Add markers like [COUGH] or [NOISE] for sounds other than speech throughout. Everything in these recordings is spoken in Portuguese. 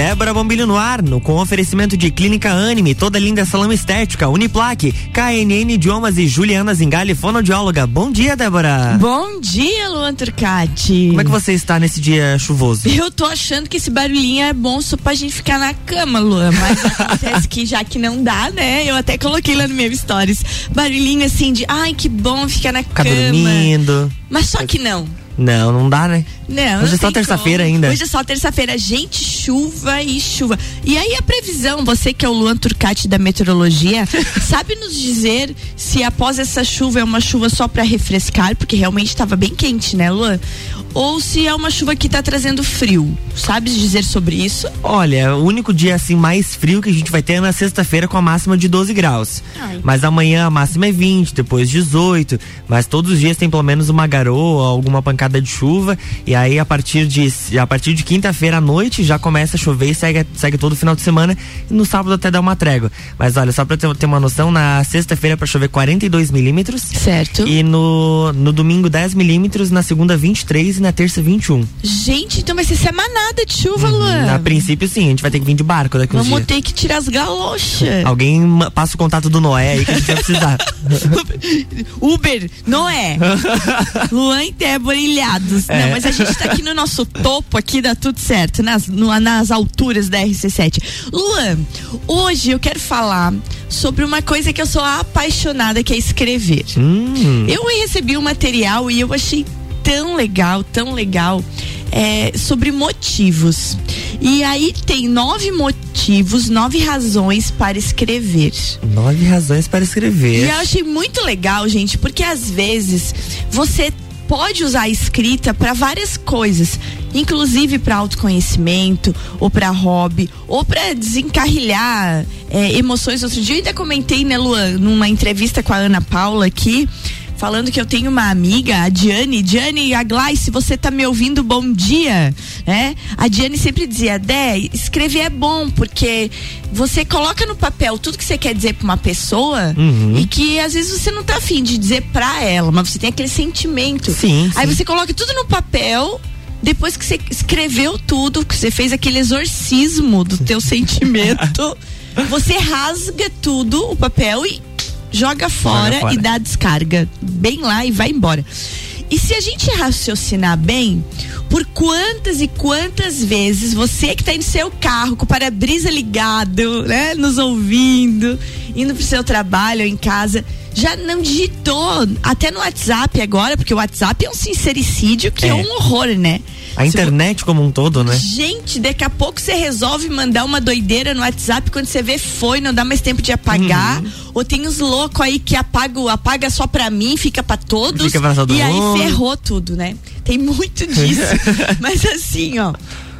Débora Bombilho no ar, no, com oferecimento de Clínica Anime, toda linda salão estética, Uniplaque, KNN Idiomas e Juliana Zingali, fonoaudióloga. Bom dia, Débora. Bom dia, Luan Turcati. Como é que você está nesse dia chuvoso? Eu tô achando que esse barulhinho é bom só pra gente ficar na cama, Luan, mas [LAUGHS] acontece que já que não dá, né? Eu até coloquei lá no meu stories, barulhinho assim de, ai, que bom ficar na Ficar cama. dormindo. Mas só que não. Não, não dá, né? Não, Hoje é só terça-feira ainda. Hoje é só terça-feira. Gente, chuva e chuva. E aí a previsão, você que é o Luan Turcati da meteorologia, [LAUGHS] sabe nos dizer se após essa chuva é uma chuva só para refrescar, porque realmente estava bem quente, né, Luan? Ou se é uma chuva que tá trazendo frio. Sabes dizer sobre isso? Olha, o único dia assim mais frio que a gente vai ter é na sexta-feira com a máxima de 12 graus. Ai. Mas amanhã a máxima é 20, depois 18. Mas todos os dias tem pelo menos uma garoa, alguma pancada de chuva. E aí a partir de a partir de quinta-feira à noite já começa a chover e segue, segue todo o final de semana. E no sábado até dá uma trégua. Mas olha, só pra ter, ter uma noção, na sexta-feira é pra chover 42 milímetros. Certo. E no, no domingo 10 milímetros, na segunda 23 e na terça 21. Gente, então vai ser semanada de chuva, Uhum, Luan. A princípio sim, a gente vai ter que vir de barco daqui uns Vamos dias. ter que tirar as galochas. [LAUGHS] Alguém passa o contato do Noé aí que a gente vai precisar. [LAUGHS] Uber, Noé. [LAUGHS] Luan e Débora ilhados. É. Não, mas a gente tá aqui no nosso topo, aqui dá tudo certo, nas, no- nas alturas da RC7. Luan, hoje eu quero falar sobre uma coisa que eu sou apaixonada, que é escrever. hum, Eu recebi um material e eu achei tão legal, tão legal. é, sobre motivos. E aí tem nove motivos, nove razões para escrever. nove razões para E escrever. eu achei muito legal, gente, porque às vezes você pode usar a escrita para várias coisas, inclusive para autoconhecimento, ou para hobby, ou para desencarrilhar é, emoções. Outro dia eu ainda comentei, né, Luan, numa entrevista com a Ana Paula aqui. Falando que eu tenho uma amiga, a Diane. Diane Aglai, se você tá me ouvindo, bom dia. né? A Diane sempre dizia, Dé, escrever é bom, porque você coloca no papel tudo que você quer dizer pra uma pessoa Uhum. e que às vezes você não tá afim de dizer pra ela, mas você tem aquele sentimento. Sim, Aí sim. você coloca tudo no papel, depois que você escreveu tudo, que você fez aquele exorcismo do teu [LAUGHS] sentimento, você rasga tudo, o papel e joga fora, fora. e dá descarga. Bem lá e vai embora. E se a gente raciocinar bem, por quantas e quantas vezes você que está no seu carro com o para-brisa ligado, né, nos ouvindo, indo pro seu trabalho ou em casa, já não digitou até no WhatsApp agora, porque o WhatsApp é um sincericídio que é, É. um horror, né? A internet como um todo, né? Gente, daqui a pouco você resolve mandar uma doideira no WhatsApp quando você vê foi, não dá mais tempo de apagar. Uhum. Ou tem os loucos aí que apaga, apaga só pra mim, fica pra todos. Fica pra todo e aí mundo. ferrou tudo, né? Tem muito disso. [LAUGHS] Mas assim, ó.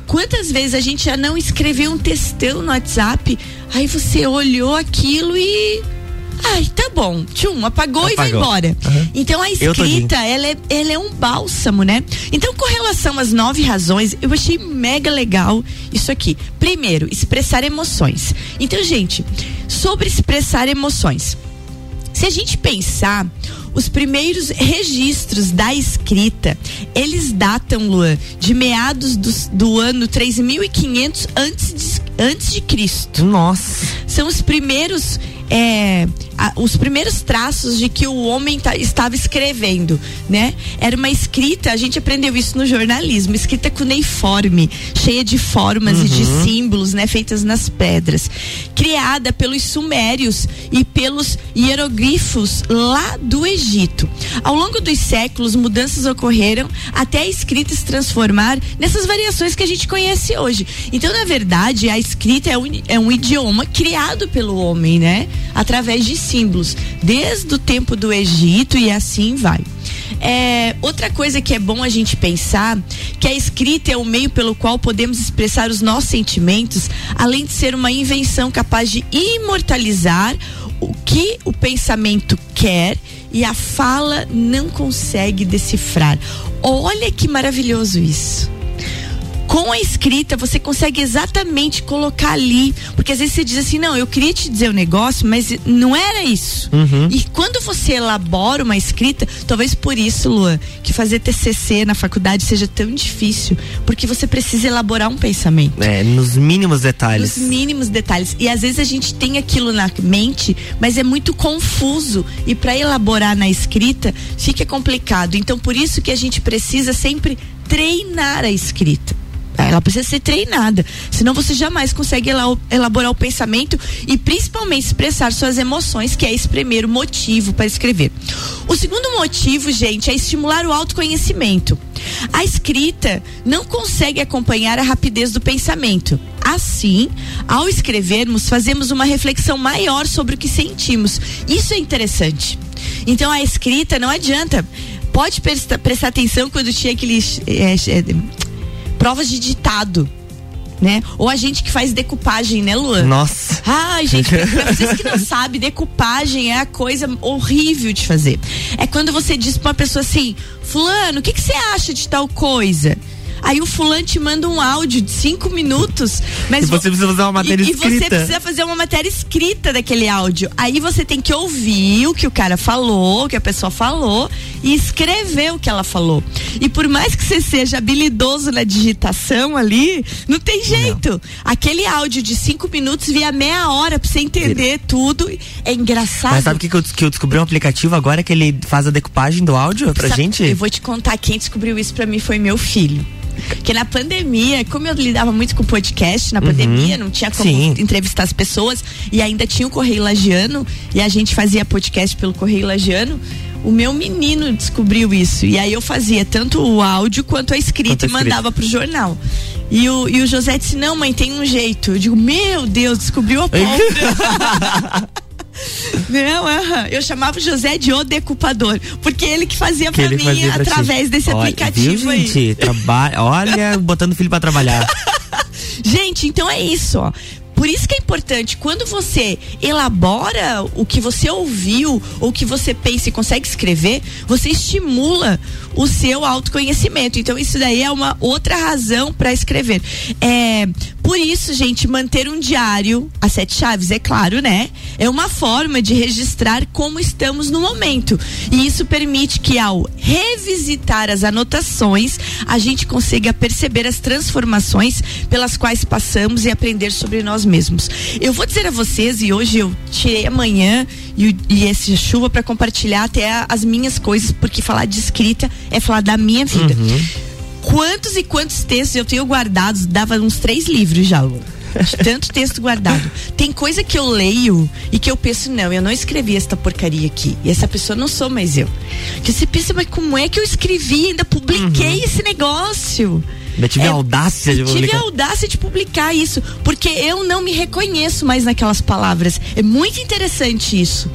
Quantas vezes a gente já não escreveu um textão no WhatsApp, aí você olhou aquilo e. Ai, tá bom. Tchum, apagou, e vai Apagou. embora. Uhum. Então a escrita, ela é, ela é um bálsamo, né? Então, com relação às nove razões, eu achei mega legal isso aqui. Primeiro, expressar emoções. Então, gente, sobre expressar emoções. Se a gente pensar, os primeiros registros da escrita, eles datam, Luan, de meados do, do ano 3500 antes de, antes de Cristo Nossa. são os primeiros é, a- os primeiros traços de que o homem ta- estava escrevendo, né? Era uma escrita, a gente aprendeu isso no jornalismo, escrita cuneiforme, cheia de formas e de símbolos, né? Feitas nas pedras, criada pelos sumérios e pelos hieroglifos lá do Egito. Ao longo dos séculos, mudanças ocorreram até a escrita se transformar nessas variações que a gente conhece hoje. Então, na verdade, a escrita é um, é um idioma criado pelo homem, né? Através de símbolos, desde o tempo do Egito e assim vai. É, outra coisa que é bom a gente pensar que a escrita é o meio pelo qual podemos expressar os nossos sentimentos, além de ser uma invenção capaz de imortalizar o que o pensamento quer e a fala não consegue decifrar. Olha que maravilhoso isso. Com a escrita, você consegue exatamente colocar ali. Porque às vezes você diz assim: não, eu queria te dizer o um negócio, mas não era isso. Uhum. E quando você elabora uma escrita, talvez por isso, Luan, que fazer TCC na faculdade seja tão difícil, porque você precisa elaborar um pensamento. É, nos mínimos detalhes. Nos mínimos detalhes. E às vezes a gente tem aquilo na mente, mas é muito confuso. E para elaborar na escrita, fica complicado. Então, por isso que a gente precisa sempre treinar a escrita. Ela precisa ser treinada, senão você jamais consegue elaborar o pensamento e principalmente expressar suas emoções, que é esse primeiro motivo para escrever. O segundo motivo, gente, é estimular o autoconhecimento. A escrita não consegue acompanhar a rapidez do pensamento. Assim, ao escrevermos, fazemos uma reflexão maior sobre o que sentimos. Isso é interessante. Então, a escrita não adianta. Pode prestar, atenção quando tinha aqueles. É, é, provas de ditado. Né? Ou a gente que faz decupagem, né, Luan? Nossa. Ai, gente, pra [LAUGHS] vocês que não sabem, decupagem é a coisa horrível de fazer. É quando você diz pra uma pessoa assim, fulano, o que, que você acha de tal coisa? Aí o fulano te manda um áudio de cinco minutos, mas e você precisa fazer uma matéria e, escrita. E você precisa fazer uma matéria escrita daquele áudio. Aí você tem que ouvir o que o cara falou, o que a pessoa falou e escrever o que ela falou. E por mais que você seja habilidoso na digitação ali, não tem jeito. Não. Aquele áudio de cinco minutos via meia hora pra você entender tudo. É engraçado. Mas sabe o que, eu, que eu descobri um aplicativo agora que ele faz a decupagem do áudio pra sabe, gente? Eu vou te contar, quem descobriu isso pra mim foi meu filho. Que na pandemia, como eu lidava muito com podcast, na uhum. pandemia não tinha como Sim. entrevistar as pessoas e ainda tinha o Correio Lagiano e a gente fazia podcast pelo Correio Lagiano o meu menino descobriu isso. E aí eu fazia tanto o áudio quanto a escrita quanto e mandava pro jornal. E o, e o José disse: Não, mãe, tem um jeito. Eu digo: Meu Deus, descobriu a [LAUGHS] ponta. [LAUGHS] [LAUGHS] Não, uh eu chamava o José de o decupador, porque ele que fazia que pra mim fazia pra através ti. desse olha, aplicativo viu, aí. Gente, traba... olha, [LAUGHS] botando o filho para trabalhar. gente, então é isso, ó. Por isso que é importante, quando você elabora o que você ouviu, ou o que você pensa e consegue escrever, você estimula o seu autoconhecimento. Então, isso daí é uma outra razão para escrever. É, por isso, gente, manter um diário, a sete chaves, é claro, né? É uma forma de registrar como estamos no momento. E isso permite que, ao revisitar as anotações, a gente consiga perceber as transformações pelas quais passamos e aprender sobre nós mesmos. Eu vou dizer a vocês, e hoje eu tirei amanhã e, e esse chuva para compartilhar até as minhas coisas, porque falar de escrita é falar da minha vida. Uhum. Quantos e quantos textos eu tenho guardados? Dava uns três livros já, Lu. Tanto texto guardado. Tem coisa que eu leio e que eu penso, não, eu não escrevi esta porcaria aqui. E essa pessoa não sou mais eu. Que você pensa, mas como é que eu escrevi? Ainda publiquei uhum. esse negócio. Eu tive é, a audácia de publicar. Tive a audácia de publicar isso, porque eu não me reconheço mais naquelas palavras. É muito interessante isso.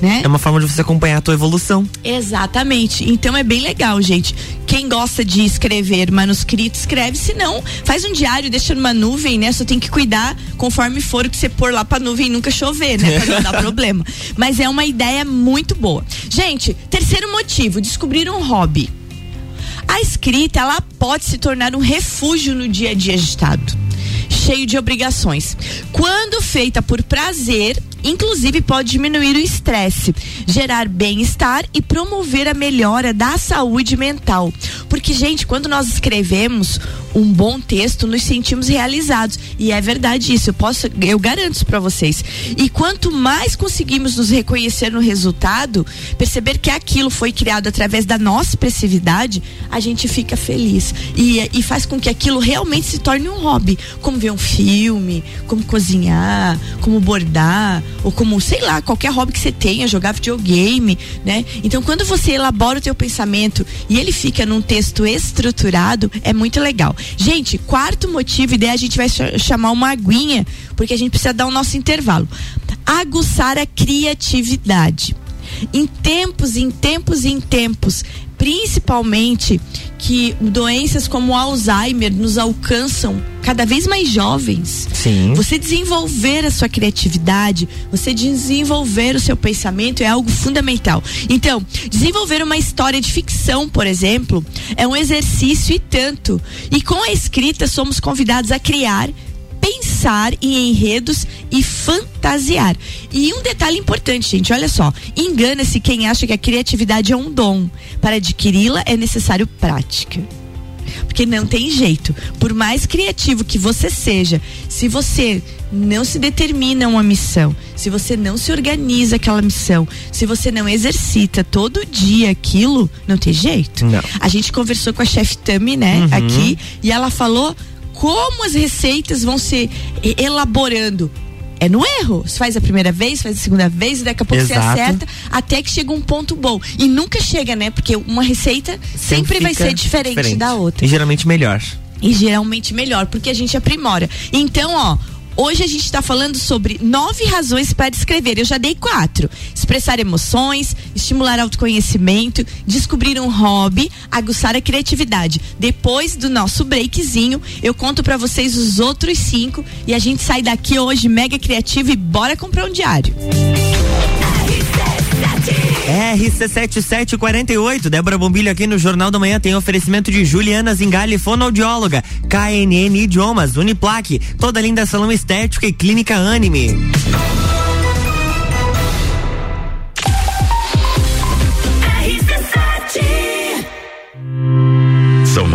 Né? É uma forma de você acompanhar a tua evolução. Exatamente. Então é bem legal, gente. Quem gosta de escrever manuscrito, escreve. Se não, faz um diário, deixa numa nuvem, né? Só tem que cuidar conforme for o que você pôr lá pra nuvem nunca chover, né? Pra não dar [LAUGHS] problema. Mas é uma ideia muito boa. Gente, terceiro motivo, descobrir um hobby. A escrita, ela pode se tornar um refúgio no dia a dia agitado, cheio de obrigações. Quando feita por prazer, inclusive pode diminuir o estresse, gerar bem-estar e promover a melhora da saúde mental. Porque, gente, quando nós escrevemos um bom texto, nos sentimos realizados. E é verdade isso, eu posso, eu garanto isso para vocês. E quanto mais conseguimos nos reconhecer no resultado, perceber que aquilo foi criado através da nossa expressividade, a gente fica feliz. E, e faz com que aquilo realmente se torne um hobby. Como ver um filme, como cozinhar, como bordar, ou como, sei lá, qualquer hobby que você tenha, jogar videogame, né? Então, quando você elabora o teu pensamento e ele fica num texto estruturado, é muito legal. Gente, quarto motivo, e daí a gente vai chamar uma aguinha, porque a gente precisa dar o nosso intervalo. Aguçar a criatividade. Em tempos, em tempos, em tempos, principalmente que doenças como Alzheimer nos alcançam cada vez mais jovens. Sim. Você desenvolver a sua criatividade, você desenvolver o seu pensamento é algo fundamental. Então, desenvolver uma história de ficção, por exemplo, é um exercício e tanto. E com a escrita somos convidados a criar pensar em enredos e fantasiar. E um detalhe importante, gente, olha só. Engana-se quem acha que a criatividade é um dom. Para adquiri-la é necessário prática. Porque não tem jeito. Por mais criativo que você seja, se você não se determina uma missão, se você não se organiza aquela missão, se você não exercita todo dia aquilo, não tem jeito. Não. A gente conversou com a chefe Tami, né, Uhum. aqui, e ela falou como as receitas vão se elaborando. É no erro. Você faz a primeira vez, faz a segunda vez, e daqui a pouco você Exato. acerta, até que chega um ponto bom. E nunca chega, né? Porque uma receita sempre vai fica ser diferente, da outra E geralmente melhor. e geralmente melhor, porque a gente aprimora. Então, ó, hoje a gente está falando sobre nove razões para escrever. Eu já dei quatro: expressar emoções, estimular autoconhecimento, descobrir um hobby, aguçar a criatividade. Depois do nosso breakzinho, eu conto para vocês os outros cinco e a gente sai daqui hoje mega criativo e bora comprar um diário. RC7748, Débora Bombilho aqui no Jornal da Manhã tem oferecimento de Juliana Zingali, fonoaudióloga, KNN Idiomas, Uniplaque, toda linda salão estética e clínica Anime.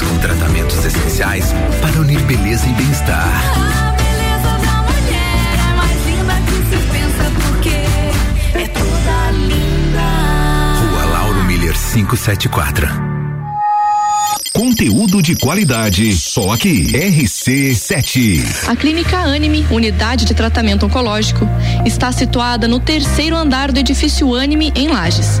buscam tratamentos essenciais para unir beleza e bem-estar. A beleza da mulher é mais linda que se pensa porque é toda linda. Rua Lauro Miller 574. Conteúdo de qualidade, só aqui. RC7. A Clínica Anime, unidade de tratamento oncológico, está situada no terceiro andar do edifício Anime, em Lages.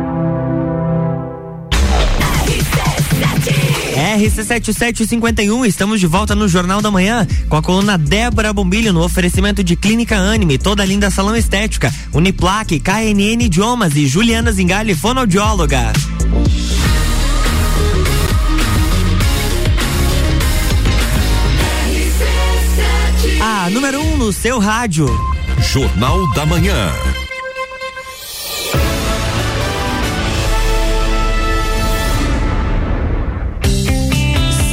RC7751, estamos de volta no Jornal da Manhã com a coluna Débora Bombilho no oferecimento de Clínica Anime, toda linda salão estética, Uniplaque, KNN Idiomas e Juliana Zingali, fonoaudióloga. A número 1 um no seu rádio. Jornal da Manhã.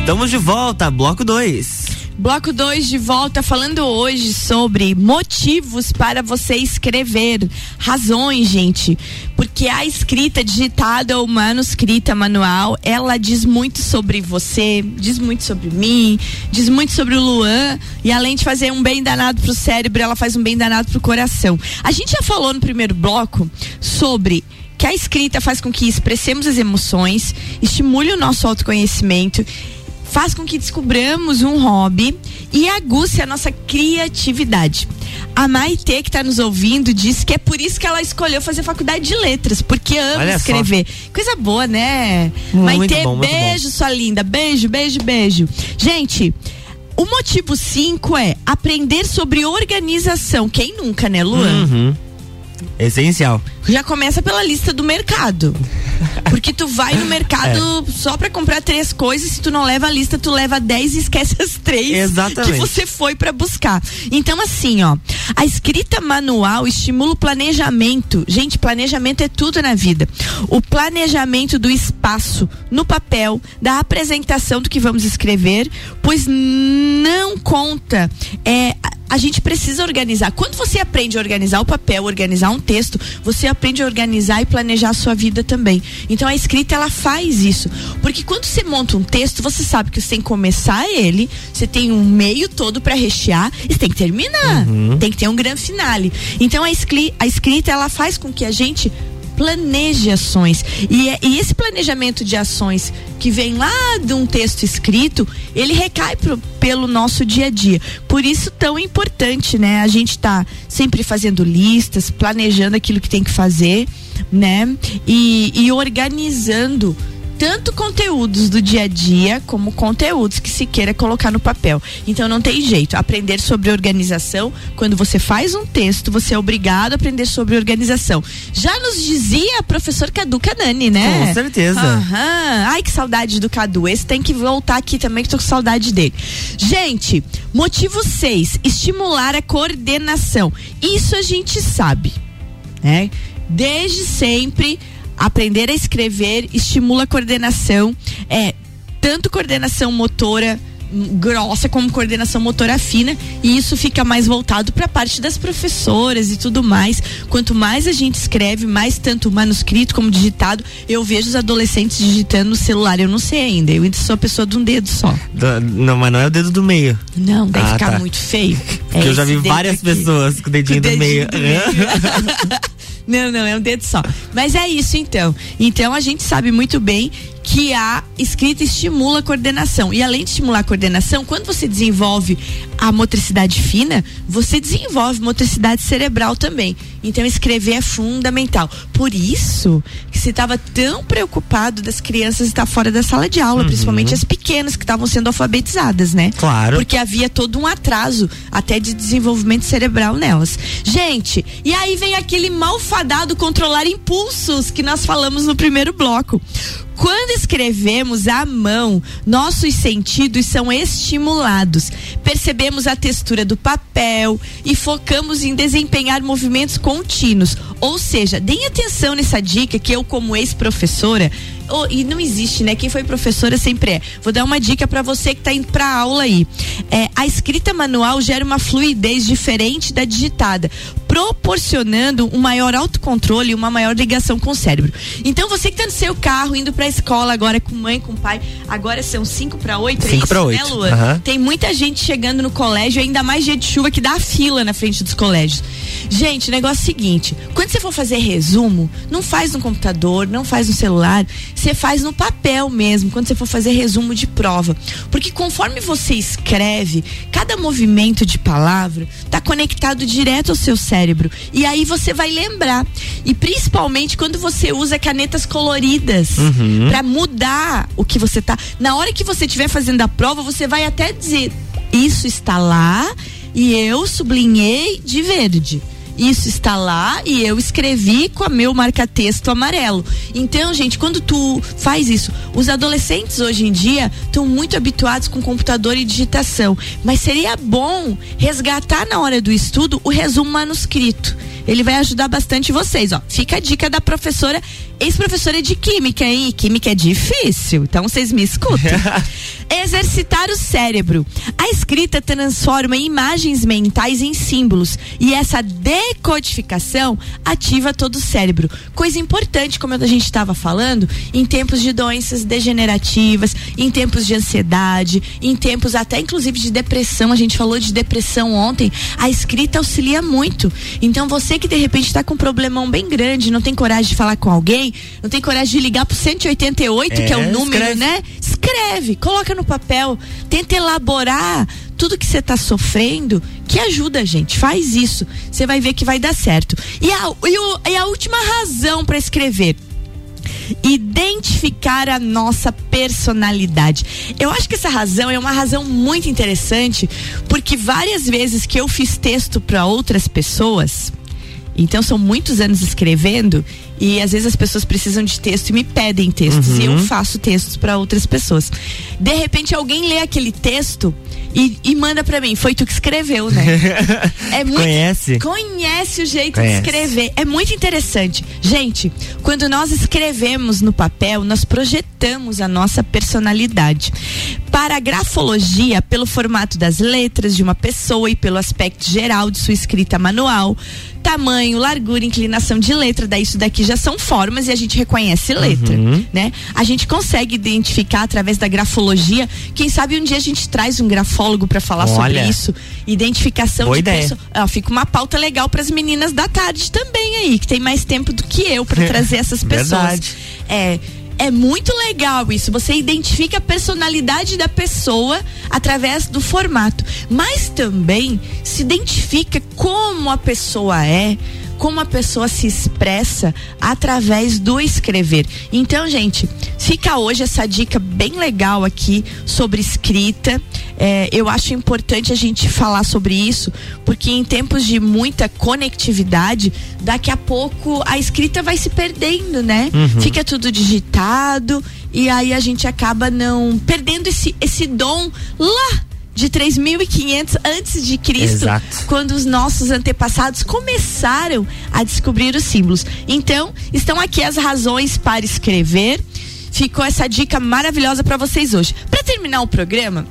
Estamos de volta, bloco 2. Bloco 2 de volta falando hoje sobre motivos para você escrever. Razões, gente. Porque a escrita digitada ou manuscrita manual, ela diz muito sobre você, diz muito sobre mim, diz muito sobre o Luan. E além de fazer um bem danado pro cérebro, ela faz um bem danado pro coração. A gente já falou no primeiro bloco sobre que a escrita faz com que expressemos as emoções, estimule o nosso autoconhecimento faz com que descobramos um hobby e aguce a nossa criatividade. A Maite, que está nos ouvindo, disse que é por isso que ela escolheu fazer faculdade de letras, porque ama Olha só. escrever. Coisa boa, né? Muito Maite, bom, beijo, sua linda. Beijo, beijo, beijo. Gente, o motivo 5 é aprender sobre organização. Quem nunca, né, Luan? Uhum. Essencial. Já começa pela lista do mercado. Porque tu vai no mercado [LAUGHS] É. só pra comprar três coisas, se tu não leva a lista, tu leva dez e esquece as três Exatamente. que você foi pra buscar. Então assim, ó, a escrita manual estimula o planejamento. Gente, planejamento é tudo na vida. O planejamento do espaço no papel, da apresentação do que vamos escrever, pois não conta é a- gente precisa organizar. Quando você aprende a organizar o papel, organizar um texto, você aprende a organizar e planejar a sua vida também. Então a escrita ela faz isso. Porque quando você monta um texto, você sabe que você tem que começar ele, você tem um meio todo para rechear e você tem que terminar. Tem que ter um grande finale. Então a, escri- a escrita ela faz com que a gente planeje ações. E, é- e esse planejamento de ações que vem lá de um texto escrito, ele recai pro- pelo nosso dia a dia. Por isso tão importante, né? A gente tá sempre fazendo listas, planejando aquilo que tem que fazer, né? E, e organizando tanto conteúdos do dia a dia como conteúdos que se queira colocar no papel. Então não tem jeito. Aprender sobre organização, quando você faz um texto, você é obrigado a aprender sobre organização. Já nos dizia professor Cadu Canani, né? Com certeza. Aham. Ai, que saudade do Cadu. Esse tem que voltar aqui também, que tô com saudade dele. Gente, motivo 6, estimular a coordenação. Isso a gente sabe, né? Desde sempre, aprender a escrever estimula a coordenação, é tanto coordenação motora hum, grossa como coordenação motora fina e isso fica mais voltado para a parte das professoras e tudo mais. Quanto mais a gente escreve, mais tanto manuscrito como digitado, eu vejo os adolescentes digitando no celular. Eu não sei ainda, eu ainda sou a pessoa de um dedo só. Não, mas não é o dedo do meio. Não, deve Ah, ficar tá. muito feio. Porque É eu já vi várias aqui. pessoas com o dedinho, Com o do meio. dedinho do meio. [LAUGHS] Não, não, é um dedo só. Mas é isso então. Então a gente sabe muito bem que a escrita estimula a coordenação. E além de estimular a coordenação, quando você desenvolve a motricidade fina, você desenvolve motricidade cerebral também. Então escrever é fundamental. Por isso que se estava tão preocupado das crianças estar fora da sala de aula, principalmente as pequenas que estavam sendo alfabetizadas, né? Claro. Porque havia todo um atraso até de desenvolvimento cerebral nelas. Gente, e aí vem aquele malfadado controlar impulsos que nós falamos no primeiro bloco. Quando escrevemos à mão, nossos sentidos são estimulados. Percebemos a textura do papel e focamos em desempenhar movimentos contínuos. Ou seja, deem atenção nessa dica que eu, como ex-professora, oh, e não existe, né? Quem foi professora sempre é. Vou dar uma dica para você que tá indo pra aula aí. É, a escrita manual gera uma fluidez diferente da digitada, proporcionando um maior autocontrole e uma maior ligação com o cérebro. Então você que tá no seu carro indo pra escola agora com mãe, com pai, agora são 5 para 8, é isso, pra né, oito. Luan? Aham. Tem muita gente chegando no colégio, ainda mais dia de chuva que dá a fila na frente dos colégios. Gente, o negócio é o seguinte: quando você for fazer resumo, não faz no computador, não faz no celular, você faz no papel mesmo, quando você for fazer resumo de prova. Porque conforme você escreve, cada movimento de palavra está conectado direto ao seu cérebro. E aí você vai lembrar. E principalmente quando você usa canetas coloridas para mudar o que você tá. Na hora que você estiver fazendo a prova, você vai até dizer: Isso está lá e eu sublinhei de verde. Isso está lá e eu escrevi com a meu marca-texto amarelo. Então, gente, quando tu faz isso, os adolescentes hoje em dia estão muito habituados com computador e digitação. Mas seria bom resgatar na hora do estudo o resumo manuscrito. Ele vai ajudar bastante vocês, ó. Fica a dica da professora ex-professora de química, hein? E química é difícil, então vocês me escutam. [LAUGHS] Exercitar o cérebro. A escrita transforma imagens mentais em símbolos e essa decodificação ativa todo o cérebro. Coisa importante, como a gente estava falando, em tempos de doenças degenerativas, em tempos de ansiedade, em tempos até inclusive de depressão. A gente falou de depressão ontem. A escrita auxilia muito. Então você que de repente está com um problemão bem grande, não tem coragem de falar com alguém, não tem coragem de ligar pro 188, que é o É, número, escreve. né? Escreve, coloca no papel, tenta elaborar tudo que você está sofrendo, que ajuda, gente. Faz isso. Você vai ver que vai dar certo. E a, e o- e a última razão para escrever identificar a nossa personalidade. Eu acho que essa razão é uma razão muito interessante, porque várias vezes que eu fiz texto para outras pessoas, então são muitos anos escrevendo e às vezes as pessoas precisam de texto e me pedem textos e eu faço textos para outras pessoas. De repente alguém lê aquele texto e, e manda para mim, foi tu que escreveu, né? [LAUGHS] É muito Conhece? Conhece o jeito Conhece. de escrever. É muito interessante. Gente, quando nós escrevemos no papel, nós projetamos a nossa personalidade. Para a grafologia, pelo formato das letras de uma pessoa e pelo aspecto geral de sua escrita manual, tamanho, largura, inclinação de letra, daí isso daqui já são formas e a gente reconhece letra, Uhum. né? A gente consegue identificar através da grafologia. Quem sabe um dia a gente traz um grafólogo para falar sobre Olha. isso. Identificação Boa de ideia. perso- Ó, fica uma pauta legal para as meninas da tarde também aí, que tem mais tempo do que eu para [LAUGHS] trazer essas pessoas. Verdade. É, é muito legal isso. Você identifica a personalidade da pessoa através do formato, mas também se identifica como a pessoa é. Como a pessoa se expressa através do escrever. Então, gente, fica hoje essa dica bem legal aqui sobre escrita. É, eu acho importante a gente falar sobre isso, porque em tempos de muita conectividade, daqui a pouco a escrita vai se perdendo, né? Fica tudo digitado e aí a gente acaba não perdendo esse, esse dom lá de 3500 antes de Cristo, Exato. quando os nossos antepassados começaram a descobrir os símbolos. Então, estão aqui as razões para escrever. Ficou essa dica maravilhosa para vocês hoje. Para terminar o programa,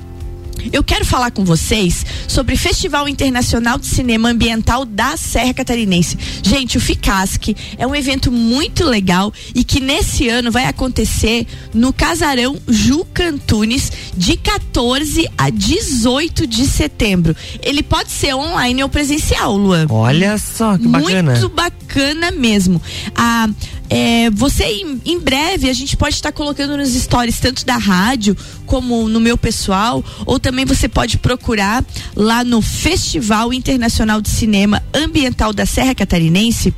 eu quero falar com vocês sobre o Festival Internacional de Cinema Ambiental da Serra Catarinense. Gente, o FICASC é um evento muito legal e que nesse ano vai acontecer no Casarão Juca Antunes, de 14 a 18 de setembro. Ele pode ser online ou presencial, Luan. Olha só que bacana. Muito bacana mesmo. Ah, é, você em, em breve a gente pode estar colocando nos stories tanto da rádio como no meu pessoal, ou também você pode procurar lá no Festival Internacional de Cinema Ambiental da Serra Catarinense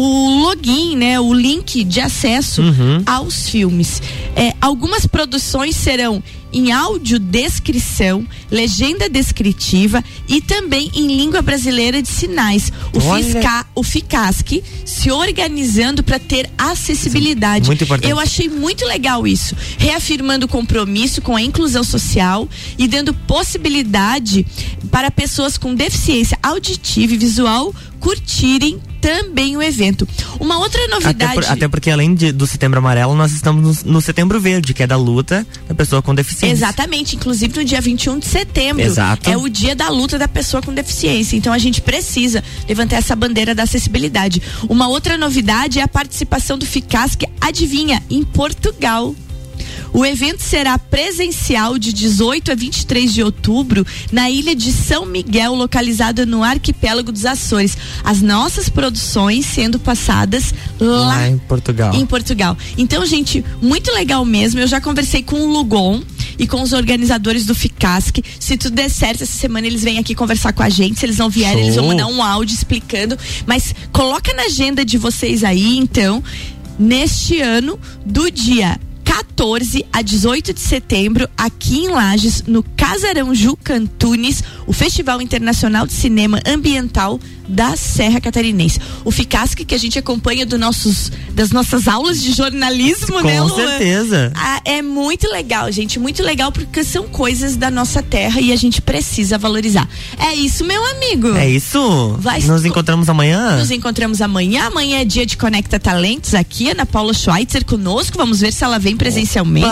o login, né, o link de acesso aos filmes. É, algumas produções serão em audiodescrição, legenda descritiva e também em língua brasileira de sinais. O, Olha. Fisca, o FICASC se organizando para ter acessibilidade. Muito importante. Eu achei muito legal isso, reafirmando o compromisso com a inclusão social e dando possibilidade para pessoas com deficiência auditiva e visual curtirem também o evento. Uma outra Até, novidade. por- até porque além de- do setembro amarelo, nós estamos no, no setembro verde, que é da luta da pessoa com deficiência. Exatamente, inclusive no dia 21 de setembro. Exato. É o dia da luta da pessoa com deficiência. Então a gente precisa levantar essa bandeira da acessibilidade. Uma outra novidade é a participação do FICASC, adivinha, em Portugal. O evento será presencial de 18 a 23 de outubro na ilha de São Miguel, localizada no arquipélago dos Açores. As nossas produções sendo passadas lá Lá em Portugal. em Portugal. Então, gente, muito legal mesmo. Eu já conversei com o Lugon e com os organizadores do FICASC. Se tudo der certo, essa semana eles vêm aqui conversar com a gente. Se eles não vierem, eles vão Show. mandar um áudio explicando. Mas coloca na agenda de vocês aí, então, neste ano, do dia 14 a 18 de setembro, aqui em Lages, no Casarão Juca Antunes, o Festival Internacional de Cinema Ambiental da Serra Catarinense. O FICASC que a gente acompanha do nossos, das nossas aulas de jornalismo, né, Com Luan? certeza. Ah, é muito legal, gente, muito legal porque são coisas da nossa terra e a gente precisa valorizar. É isso, meu amigo. É isso? Vai- Nos encontramos amanhã? Nos encontramos amanhã. Amanhã é dia de Conecta Talentos aqui. Ana Paula Schweitzer conosco. Vamos ver se ela vem presencialmente.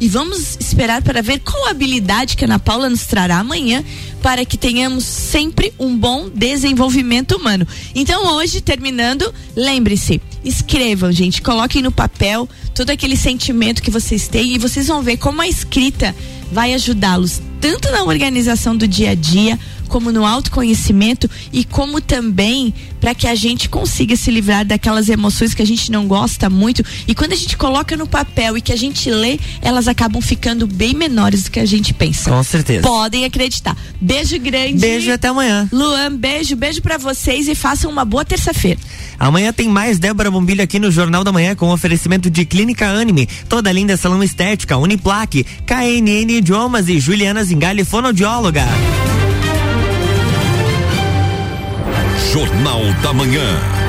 E vamos esperar para ver qual habilidade que a Ana Paula nos trará amanhã para que tenhamos sempre um bom desenvolvimento humano. Então, hoje, terminando, lembre-se, escrevam, gente, coloquem no papel todo aquele sentimento que vocês têm e vocês vão ver como a escrita vai ajudá-los tanto na organização do dia a dia, como no autoconhecimento e como também para que a gente consiga se livrar daquelas emoções que a gente não gosta muito e quando a gente coloca no papel e que a gente lê, elas acabam ficando bem menores do que a gente pensa. Com certeza. Podem acreditar. Beijo grande. Beijo e até amanhã. Luan, beijo, beijo para vocês e façam uma boa terça-feira. Amanhã tem mais Débora Bombilho aqui no Jornal da Manhã com oferecimento de Clínica Anime, toda linda salão estética, Uniplaque, KNN Idiomas e Juliana Zingali, fonoaudióloga. Jornal da Manhã.